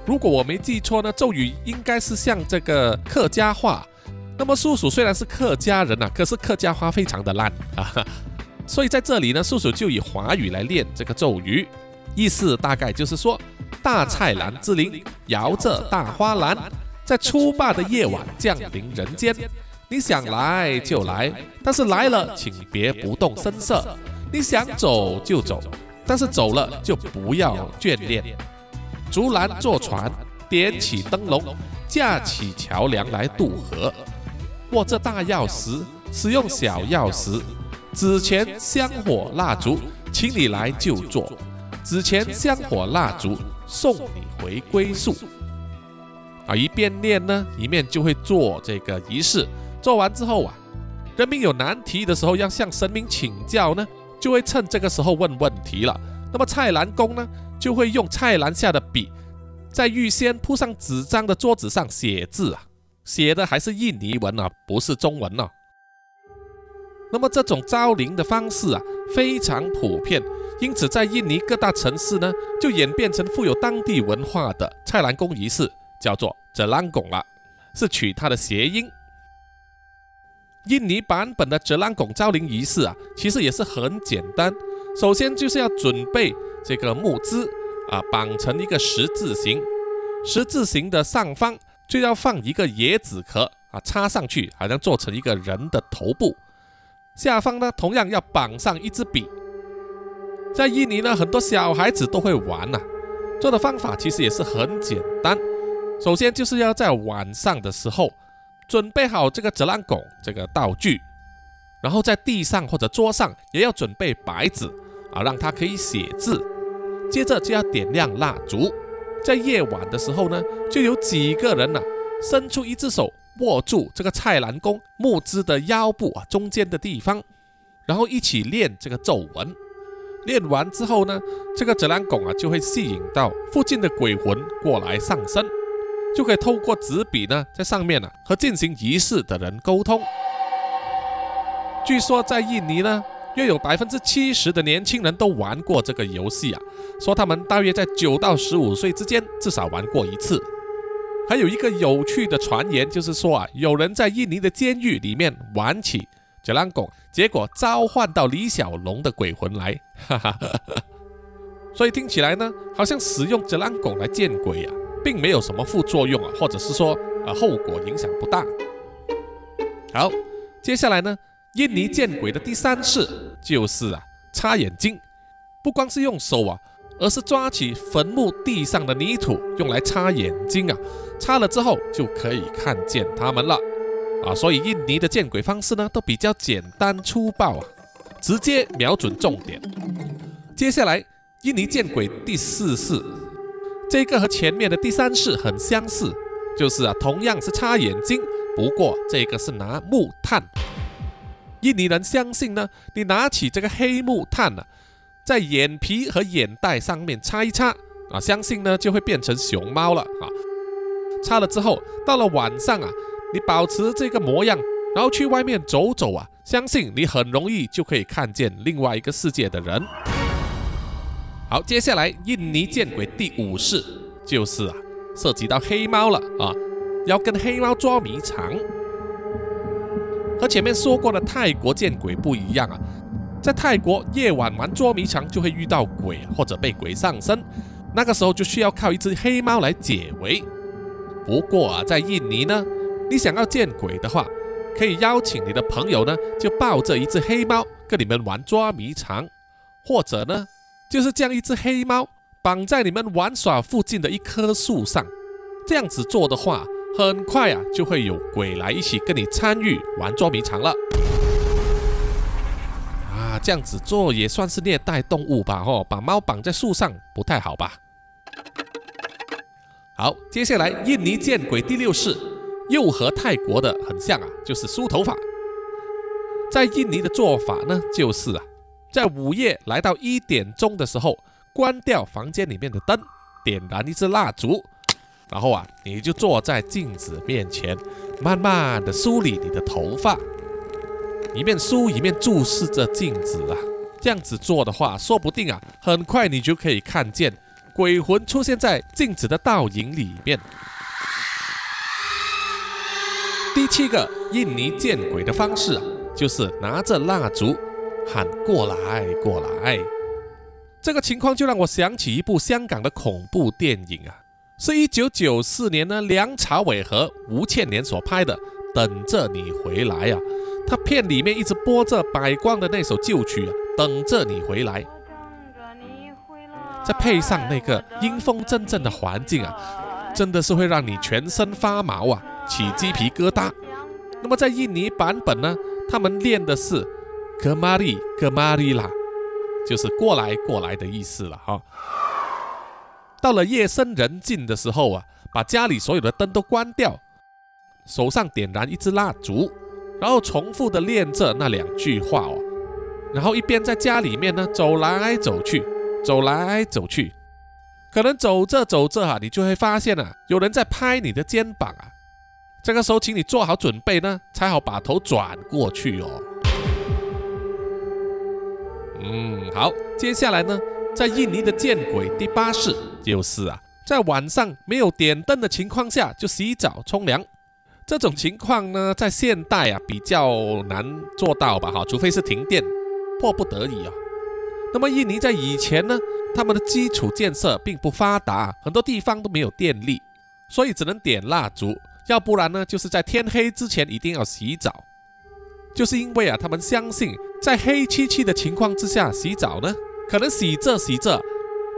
如果我没记错呢，咒语应该是像这个客家话。那么叔叔虽然是客家人呐，可是客家话非常的烂啊，所以在这里呢，叔叔就以华语来念这个咒语，意思大概就是说：大菜篮之灵摇着大花篮，在初八的夜晚降临人间。你想来就来，但是来了请别不动声色；你想走就走，但是走了就不要眷恋。竹篮坐船，点起灯笼，架起桥梁来渡河。握着大钥匙，使用小钥匙。纸钱、香火、蜡烛，请你来就坐。纸钱、香火、蜡烛，送你回归宿。啊，一边念呢，一面就会做这个仪式。做完之后啊，人民有难题的时候要向神明请教呢，就会趁这个时候问问题了。那么蔡澜公呢？就会用菜篮下的笔，在预先铺上纸张的桌子上写字啊，写的还是印尼文啊，不是中文呢。那么这种招灵的方式啊，非常普遍，因此在印尼各大城市呢，就演变成富有当地文化的菜篮公仪式，叫做泽兰拱了，是取它的谐音。印尼版本的泽兰拱招灵仪式啊，其实也是很简单，首先就是要准备。这个木枝啊，绑成一个十字形，十字形的上方就要放一个椰子壳啊，插上去，好像做成一个人的头部。下方呢，同样要绑上一支笔。在印尼呢，很多小孩子都会玩呐，做的方法其实也是很简单。首先就是要在晚上的时候准备好这个折浪拱这个道具，然后在地上或者桌上也要准备白纸啊，让他可以写字。接着就要点亮蜡烛，在夜晚的时候呢，就有几个人呢，伸出一只手握住这个蔡澜公木枝的腰部啊中间的地方，然后一起练这个咒文。练完之后呢，这个折兰拱啊就会吸引到附近的鬼魂过来上身，就可以透过纸笔呢在上面呢和进行仪式的人沟通。据说在印尼呢。约有百分之七十的年轻人都玩过这个游戏啊，说他们大约在九到十五岁之间至少玩过一次。还有一个有趣的传言，就是说啊，有人在印尼的监狱里面玩起杰兰拱，结果召唤到李小龙的鬼魂来，哈哈哈哈。所以听起来呢，好像使用杰兰拱来见鬼啊，并没有什么副作用啊，或者是说啊后果影响不大。好，接下来呢？印尼见鬼的第三式就是啊，擦眼睛，不光是用手啊，而是抓起坟墓地上的泥土用来擦眼睛啊，擦了之后就可以看见他们了啊，所以印尼的见鬼方式呢都比较简单粗暴啊，直接瞄准重点。接下来，印尼见鬼第四式，这个和前面的第三式很相似，就是啊，同样是擦眼睛，不过这个是拿木炭。印尼人相信呢，你拿起这个黑木炭呢，在眼皮和眼袋上面擦一擦啊，相信呢就会变成熊猫了啊。擦了之后，到了晚上啊。你保持这个模样，然后去外面走走啊，相信你很容易就可以看见另外一个世界的人。好，接下来印尼见鬼第五式就是啊，涉及到黑猫了啊，要跟黑猫捉迷藏。和前面说过的泰国见鬼不一样啊，在泰国夜晚玩捉迷藏就会遇到鬼或者被鬼上身，那个时候就需要靠一只黑猫来解围。不过啊，在印尼呢。你想要见鬼的话，可以邀请你的朋友呢，就抱着一只黑猫跟你们玩捉迷藏，或者呢，就是将一只黑猫绑在你们玩耍附近的一棵树上。这样子做的话，很快啊就会有鬼来一起跟你参与玩捉迷藏了。啊，这样子做也算是虐待动物吧？哦，把猫绑在树上不太好吧？好，接下来印尼见鬼第六式。又和泰国的很像啊，就是梳头发。在印尼的做法呢，就是啊，在午夜来到一点钟的时候，关掉房间里面的灯，点燃一支蜡烛，然后啊，你就坐在镜子面前，慢慢的梳理你的头发，一面梳一面注视着镜子啊。这样子做的话，说不定啊，很快你就可以看见鬼魂出现在镜子的倒影里面。第七个印尼见鬼的方式啊，就是拿着蜡烛喊过来过来。这个情况就让我想起一部香港的恐怖电影啊，是一九九四年呢梁朝伟和吴倩莲所拍的《等着你回来》啊。他片里面一直播着百光的那首旧曲啊，《等着你回来》，再配上那个阴风阵阵的环境啊，真的是会让你全身发毛啊。起鸡皮疙瘩。那么在印尼版本呢，他们练的是“格玛丽格玛丽啦”，就是过来过来的意思了哈。到了夜深人静的时候啊，把家里所有的灯都关掉，手上点燃一支蜡烛，然后重复的练着那两句话哦，然后一边在家里面呢走来走去，走来走去，可能走着走着哈，你就会发现啊，有人在拍你的肩膀啊。这个时候，请你做好准备呢，才好把头转过去哦。嗯，好，接下来呢，在印尼的见鬼第八式就是啊，在晚上没有点灯的情况下就洗澡冲凉。这种情况呢，在现代啊比较难做到吧？哈，除非是停电，迫不得已啊。那么印尼在以前呢，他们的基础建设并不发达，很多地方都没有电力，所以只能点蜡烛。要不然呢，就是在天黑之前一定要洗澡，就是因为啊，他们相信在黑漆漆的情况之下洗澡呢，可能洗着洗着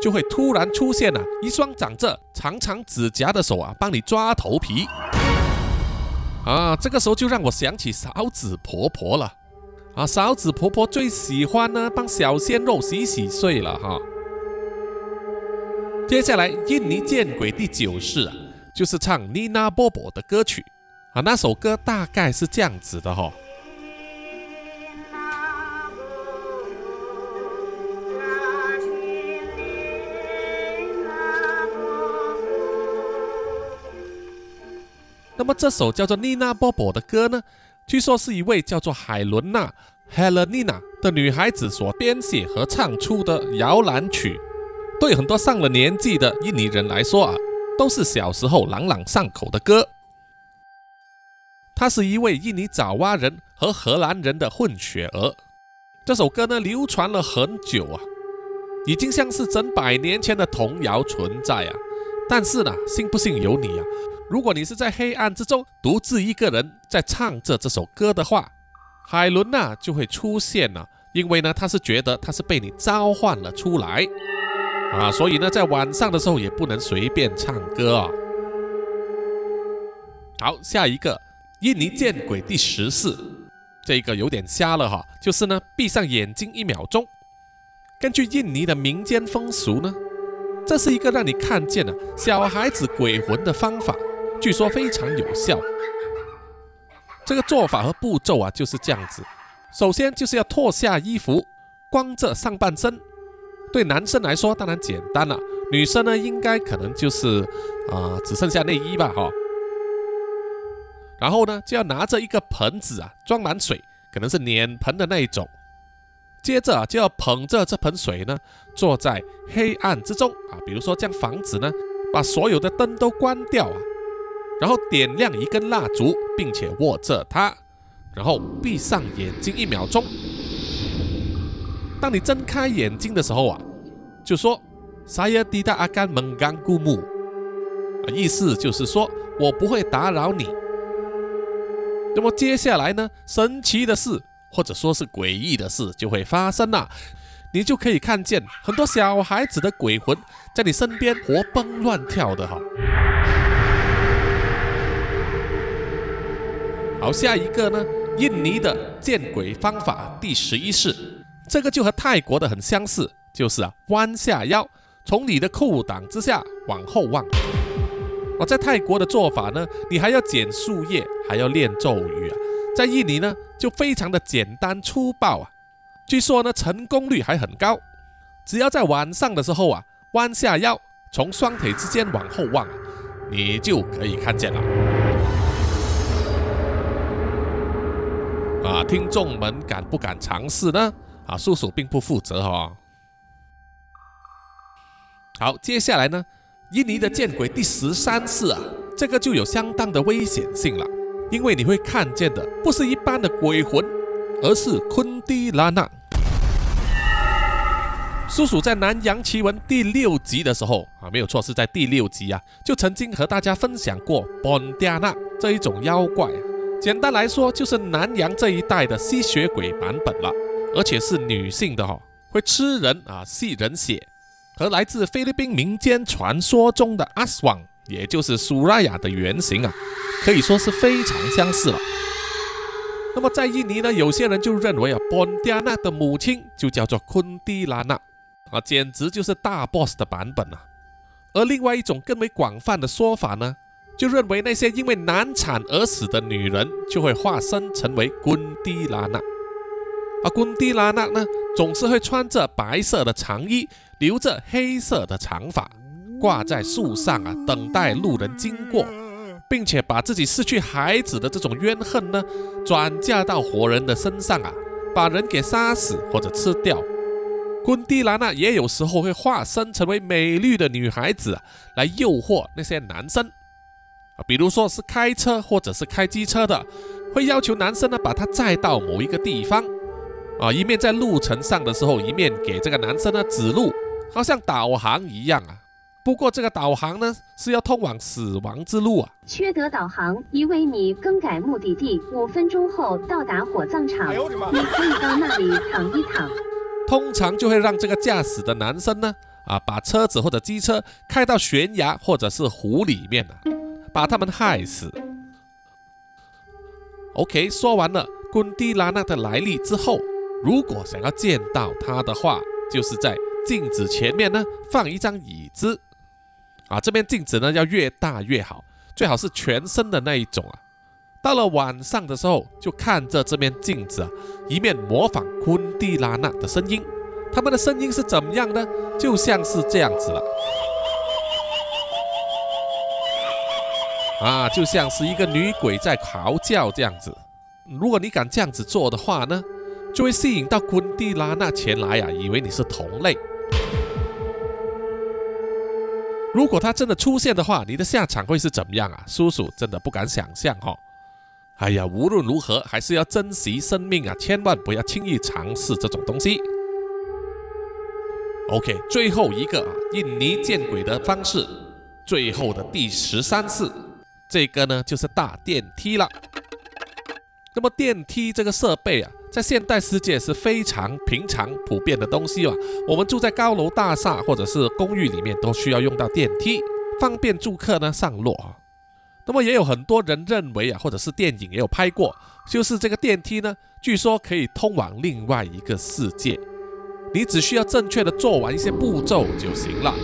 就会突然出现了一双长着长长指甲的手啊，帮你抓头皮啊，这个时候就让我想起勺子婆婆了啊，勺子婆婆最喜欢呢帮小鲜肉洗洗睡了哈。接下来印尼见鬼第九式啊。就是唱妮娜波波的歌曲啊，那首歌大概是这样子的哈。那么这首叫做妮娜波波的歌呢，据说是一位叫做海伦娜 （Helena） 的女孩子所编写和唱出的摇篮曲，对很多上了年纪的印尼人来说啊。都是小时候朗朗上口的歌。他是一位印尼爪哇人和荷兰人的混血儿。这首歌呢流传了很久啊，已经像是整百年前的童谣存在啊。但是呢，信不信由你啊。如果你是在黑暗之中独自一个人在唱着这首歌的话，海伦娜就会出现了，因为呢，他是觉得他是被你召唤了出来。啊，所以呢，在晚上的时候也不能随便唱歌啊。好，下一个印尼见鬼第十四，这个有点瞎了哈，就是呢，闭上眼睛一秒钟。根据印尼的民间风俗呢，这是一个让你看见了小孩子鬼魂的方法，据说非常有效。这个做法和步骤啊就是这样子，首先就是要脱下衣服，光着上半身。对男生来说当然简单了，女生呢应该可能就是啊只剩下内衣吧哈。然后呢，就要拿着一个盆子啊，装满水，可能是脸盆的那一种。接着啊，就要捧着这盆水呢，坐在黑暗之中啊，比如说将房子呢，把所有的灯都关掉啊，然后点亮一根蜡烛，并且握着它，然后闭上眼睛一秒钟。当你睁开眼睛的时候啊，就说 “saya tidak akan mengganggumu”，意思就是说我不会打扰你。那么接下来呢？神奇的事，或者说是诡异的事就会发生了，你就可以看见很多小孩子的鬼魂在你身边活蹦乱跳的哈。好，下一个呢？印尼的见鬼方法第十一式，这个就和泰国的很相似，就是啊，弯下腰，从你的裤裆之下往后望。我，在泰国的做法呢，你还要捡树叶，还要念咒语啊。在印尼呢，就非常的简单粗暴啊。据说呢，成功率还很高。只要在晚上的时候啊，弯下腰，从双腿之间往后望，你就可以看见了。啊，听众们敢不敢尝试呢？啊，叔叔并不负责哈。好，接下来呢？印尼的见鬼第十三次啊，这个就有相当的危险性了，因为你会看见的不是一般的鬼魂，而是昆迪拉纳。叔叔在《南洋奇闻》第六集的时候啊，没有错，是在第六集啊，就曾经和大家分享过本蒂亚纳这一种妖怪。简单来说，就是南洋这一带的吸血鬼版本了，而且是女性的哈，会吃人啊，吸人血。和来自菲律宾民间传说中的阿斯旺，也就是苏拉雅的原型啊，可以说是非常相似了。那么在印尼呢，有些人就认为啊，本蒂亚娜的母亲就叫做昆蒂拉娜啊，简直就是大 boss 的版本啊。而另外一种更为广泛的说法呢，就认为那些因为难产而死的女人就会化身成为昆蒂拉娜。而昆蒂拉娜呢，总是会穿着白色的长衣。留着黑色的长发，挂在树上啊，等待路人经过，并且把自己失去孩子的这种怨恨呢，转嫁到活人的身上啊，把人给杀死或者吃掉。昆蒂拉娜也有时候会化身成为美丽的女孩子，来诱惑那些男生啊，比如说是开车或者是开机车的，会要求男生呢把他载到某一个地方啊，一面在路程上的时候，一面给这个男生呢指路。好像导航一样啊，不过这个导航呢是要通往死亡之路啊。缺德导航已为你更改目的地，五分钟后到达火葬场，你可以到那里躺一躺。通常就会让这个驾驶的男生呢，啊，把车子或者机车开到悬崖或者是湖里面啊，把他们害死。OK，说完了昆蒂拉娜的来历之后，如果想要见到他的话，就是在。镜子前面呢，放一张椅子，啊，这面镜子呢要越大越好，最好是全身的那一种啊。到了晚上的时候，就看着这面镜子啊，一面模仿昆蒂拉娜的声音。他们的声音是怎么样呢？就像是这样子了，啊，就像是一个女鬼在嚎叫这样子。如果你敢这样子做的话呢，就会吸引到昆蒂拉娜前来啊，以为你是同类。如果他真的出现的话，你的下场会是怎么样啊？叔叔真的不敢想象哈。哎呀，无论如何还是要珍惜生命啊，千万不要轻易尝试这种东西。OK，最后一个啊，印尼见鬼的方式，最后的第十三次，这个呢就是大电梯了。那么电梯这个设备啊。在现代世界是非常平常、普遍的东西啊。我们住在高楼大厦或者是公寓里面，都需要用到电梯，方便住客呢上落啊。那么也有很多人认为啊，或者是电影也有拍过，就是这个电梯呢，据说可以通往另外一个世界，你只需要正确的做完一些步骤就行了。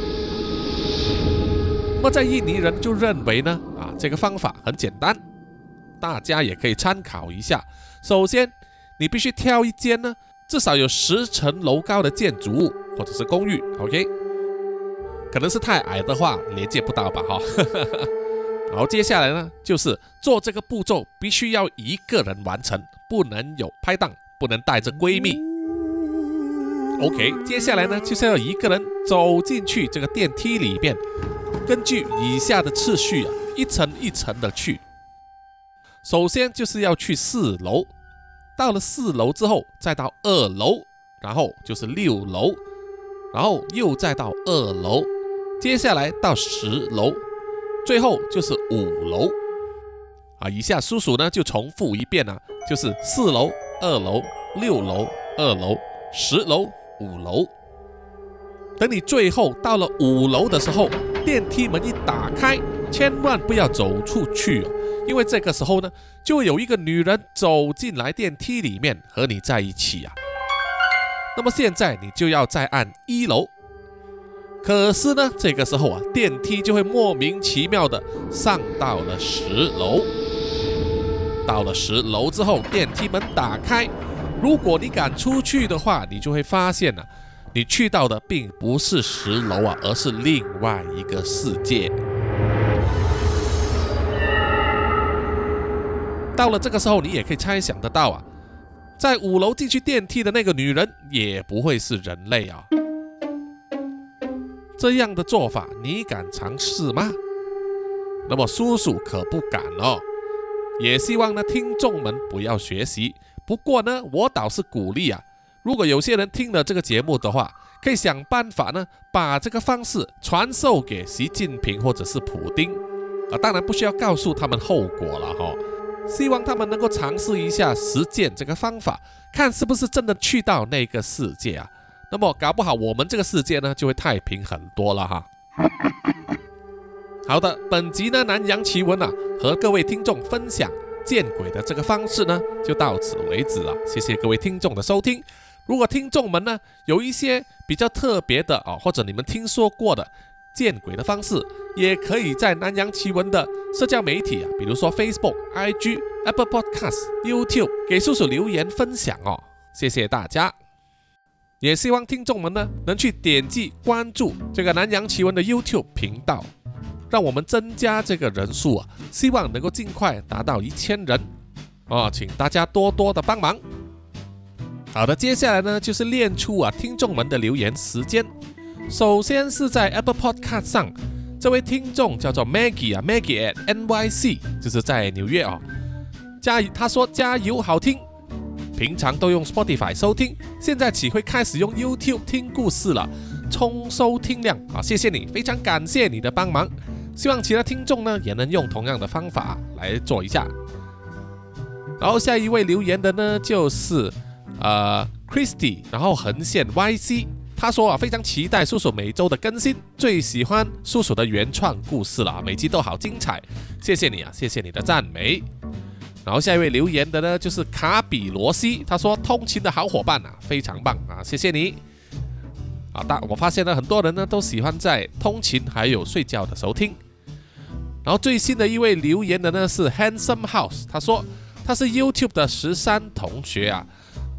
那么在印尼人就认为呢，啊，这个方法很简单，大家也可以参考一下。首先，你必须挑一间呢，至少有十层楼高的建筑物或者是公寓，OK？可能是太矮的话连接不到吧，哈。然后接下来呢，就是做这个步骤必须要一个人完成，不能有拍档，不能带着闺蜜。OK，接下来呢，就是要一个人走进去这个电梯里面，根据以下的次序啊，一层一层的去。首先就是要去四楼，到了四楼之后，再到二楼，然后就是六楼，然后又再到二楼，接下来到十楼。最后就是五楼啊，以下叔叔呢就重复一遍啊，就是四楼、二楼、六楼、二楼、十楼、五楼。等你最后到了五楼的时候，电梯门一打开，千万不要走出去哦，因为这个时候呢，就有一个女人走进来电梯里面和你在一起啊。那么现在你就要再按一楼。可是呢，这个时候啊，电梯就会莫名其妙的上到了十楼。到了十楼之后，电梯门打开，如果你敢出去的话，你就会发现呢，你去到的并不是十楼啊，而是另外一个世界。到了这个时候，你也可以猜想得到啊，在五楼进去电梯的那个女人也不会是人类啊。这样的做法，你敢尝试吗？那么叔叔可不敢哦。也希望呢，听众们不要学习。不过呢，我倒是鼓励啊，如果有些人听了这个节目的话，可以想办法呢，把这个方式传授给习近平或者是普丁啊。当然不需要告诉他们后果了哈。希望他们能够尝试一下实践这个方法，看是不是真的去到那个世界啊。那么搞不好我们这个世界呢就会太平很多了哈。好的，本集呢南洋奇闻啊和各位听众分享见鬼的这个方式呢就到此为止了，谢谢各位听众的收听。如果听众们呢有一些比较特别的啊或者你们听说过的见鬼的方式，也可以在南洋奇闻的社交媒体啊，比如说 Facebook、IG、Apple Podcasts、YouTube 给叔叔留言分享哦，谢谢大家。也希望听众们呢能去点击关注这个南洋奇闻的 YouTube 频道，让我们增加这个人数啊！希望能够尽快达到一千人啊，请大家多多的帮忙。好的，接下来呢就是练出啊听众们的留言时间。首先是在 Apple Podcast 上，这位听众叫做 Maggie 啊，Maggie at NYC，就是在纽约啊，加他说加油，好听。平常都用 Spotify 收听，现在起会开始用 YouTube 听故事了，冲收听量啊！谢谢你，非常感谢你的帮忙。希望其他听众呢也能用同样的方法来做一下。然后下一位留言的呢就是呃 Christy，然后横线 YC，他说啊非常期待叔叔每周的更新，最喜欢叔叔的原创故事了，每集都好精彩。谢谢你啊，谢谢你的赞美。然后下一位留言的呢，就是卡比罗西，他说通勤的好伙伴啊，非常棒啊，谢谢你。啊，大我发现呢，很多人呢都喜欢在通勤还有睡觉的时候听。然后最新的一位留言的呢是 Handsome House，他说他是 YouTube 的十三同学啊，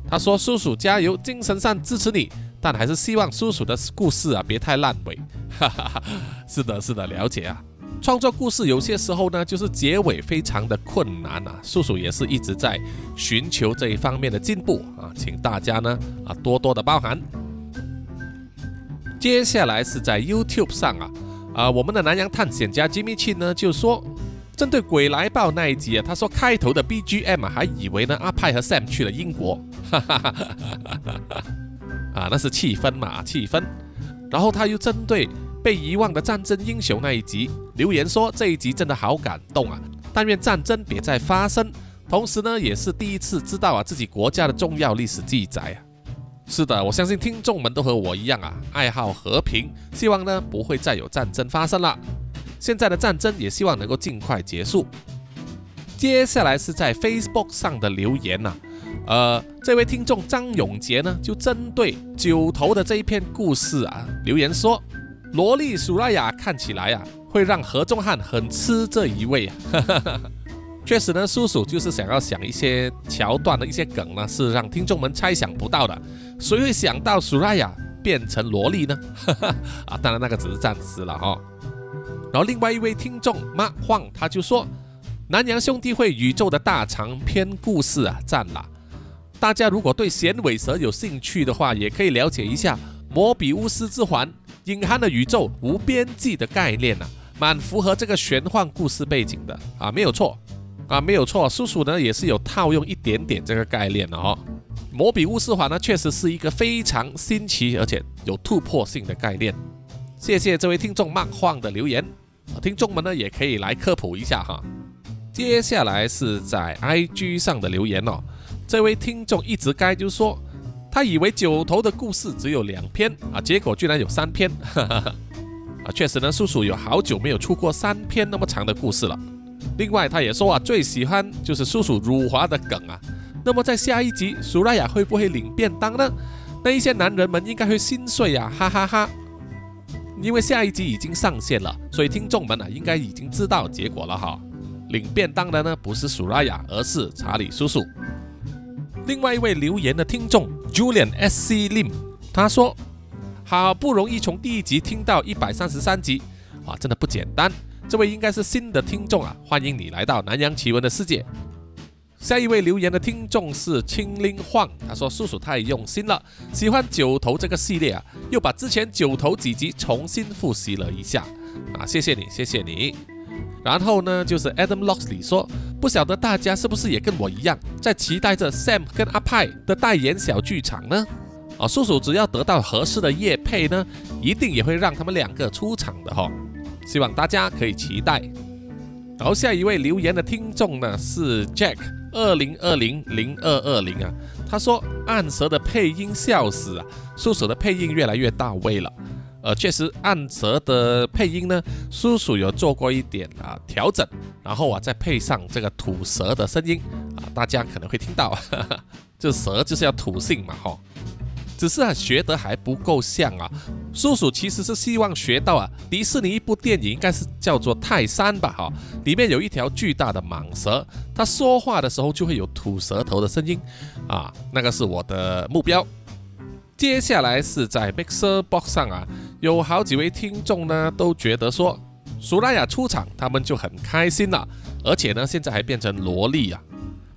他说叔叔加油，精神上支持你，但还是希望叔叔的故事啊别太烂尾。哈哈哈，是的，是的，了解啊。创作故事有些时候呢，就是结尾非常的困难啊。叔叔也是一直在寻求这一方面的进步啊，请大家呢啊多多的包涵。接下来是在 YouTube 上啊，啊我们的南洋探险家 Jimmy Chin 呢就说，针对鬼来报那一集啊，他说开头的 BGM 还以为呢阿派和 Sam 去了英国，哈哈哈哈哈哈，啊那是气氛嘛气氛，然后他又针对。被遗忘的战争英雄那一集留言说这一集真的好感动啊！但愿战争别再发生。同时呢，也是第一次知道啊自己国家的重要历史记载啊。是的，我相信听众们都和我一样啊，爱好和平，希望呢不会再有战争发生了。现在的战争也希望能够尽快结束。接下来是在 Facebook 上的留言呐，呃，这位听众张永杰呢，就针对九头的这一篇故事啊留言说，萝莉苏拉雅看起来啊，会让何中汉很吃这一味啊。确实呢，叔叔就是想要想一些桥段的一些梗呢，是让听众们猜想不到的。谁会想到苏拉雅变成萝莉呢？啊，当然那个只是暂时了哈。然后另外一位听众马晃他就说，南洋兄弟会宇宙的大长篇故事啊，赞了。大家如果对衔尾蛇有兴趣的话，也可以了解一下摩比乌斯之环隐含的宇宙无边际的概念啊，蛮符合这个玄幻故事背景的啊，没有错。啊，没有错，叔叔呢也是有套用一点点这个概念的哦。摩比乌斯环呢确实是一个非常新奇而且有突破性的概念。谢谢这位听众漫晃的留言，听众们呢也可以来科普一下哈。接下来是在 IG 上的留言哦，这位听众一直该就说他以为九头的故事只有两篇啊，结果居然有三篇，哈哈哈啊，确实呢，叔叔有好久没有出过三篇那么长的故事了。另外，他也说啊，最喜欢就是叔叔辱华的梗啊。那么在下一集，苏拉雅会不会领便当呢？那一些男人们应该会心碎啊，哈哈哈。因为下一集已经上线了，所以听众们啊，应该已经知道结果了哈。领便当的呢，不是苏拉雅，而是查理叔叔。另外一位留言的听众 Julian S C Lim，他说：好不容易从第一集听到一百三十三集，啊，真的不简单。这位应该是新的听众啊，欢迎你来到南洋奇闻的世界。下一位留言的听众是青灵晃，他说叔叔太用心了，喜欢九头这个系列啊，又把之前九头几集重新复习了一下啊，谢谢你，谢谢你。然后呢，就是 Adam Loxley 说，不晓得大家是不是也跟我一样，在期待着 Sam 跟阿派的代言小剧场呢？啊，叔叔只要得到合适的叶配呢，一定也会让他们两个出场的哈。希望大家可以期待。然后下一位留言的听众呢是 Jack 二零二零零二二零啊，他说暗蛇的配音笑死啊，叔叔的配音越来越到位了。呃，确实暗蛇的配音呢，叔叔有做过一点啊调整，然后啊再配上这个吐蛇的声音啊，大家可能会听到，这蛇就是要吐性嘛哈。只是啊，学得还不够像啊。叔叔其实是希望学到啊，迪士尼一部电影应该是叫做《泰山》吧，哈，里面有一条巨大的蟒蛇，它说话的时候就会有吐舌头的声音啊，那个是我的目标。接下来是在 Mixer Box 上啊，有好几位听众呢都觉得说，苏拉雅出场他们就很开心了，而且呢现在还变成萝莉啊，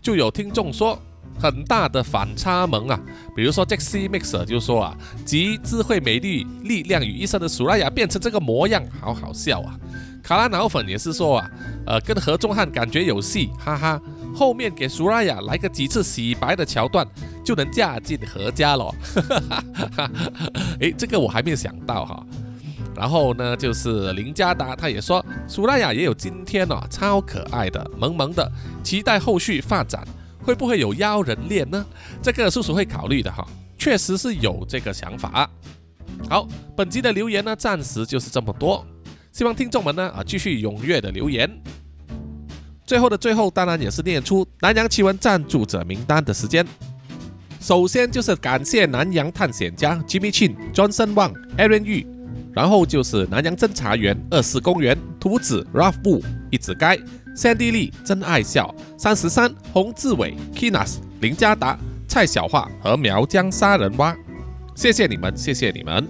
就有听众说。很大的反差萌啊！比如说 Jaxi Mixer 就说啊，集智慧、美丽、力量于一身的苏拉雅变成这个模样，好好笑啊！卡拉脑粉也是说啊，呃，跟何中汉感觉有戏，哈哈。后面给苏拉雅来个几次洗白的桥段，就能嫁进何家了。哎，这个我还没有想到哈。然后呢，就是林加达他也说，苏拉雅也有今天哦，超可爱的，萌萌的，期待后续发展。会不会有妖人恋呢？这个叔叔会考虑的哈，确实是有这个想法。好，本集的留言呢，暂时就是这么多，希望听众们呢啊继续踊跃的留言。最后的最后，当然也是念出南洋奇闻赞助者名单的时间。首先就是感谢南洋探险家 Jimmy Chin、Johnson Wang、Aaron Yu，然后就是南洋侦查员二四公园、图子 Ralph Wu、一子该。三 D 力真爱笑，三十三洪志伟，Kinas 林家达，蔡小桦和苗疆杀人蛙，谢谢你们，谢谢你们，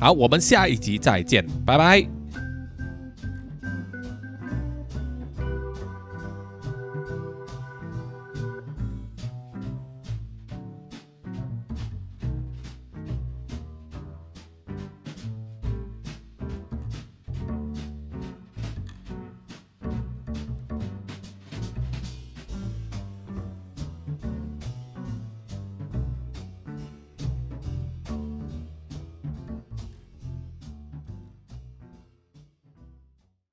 好，我们下一集再见，拜拜。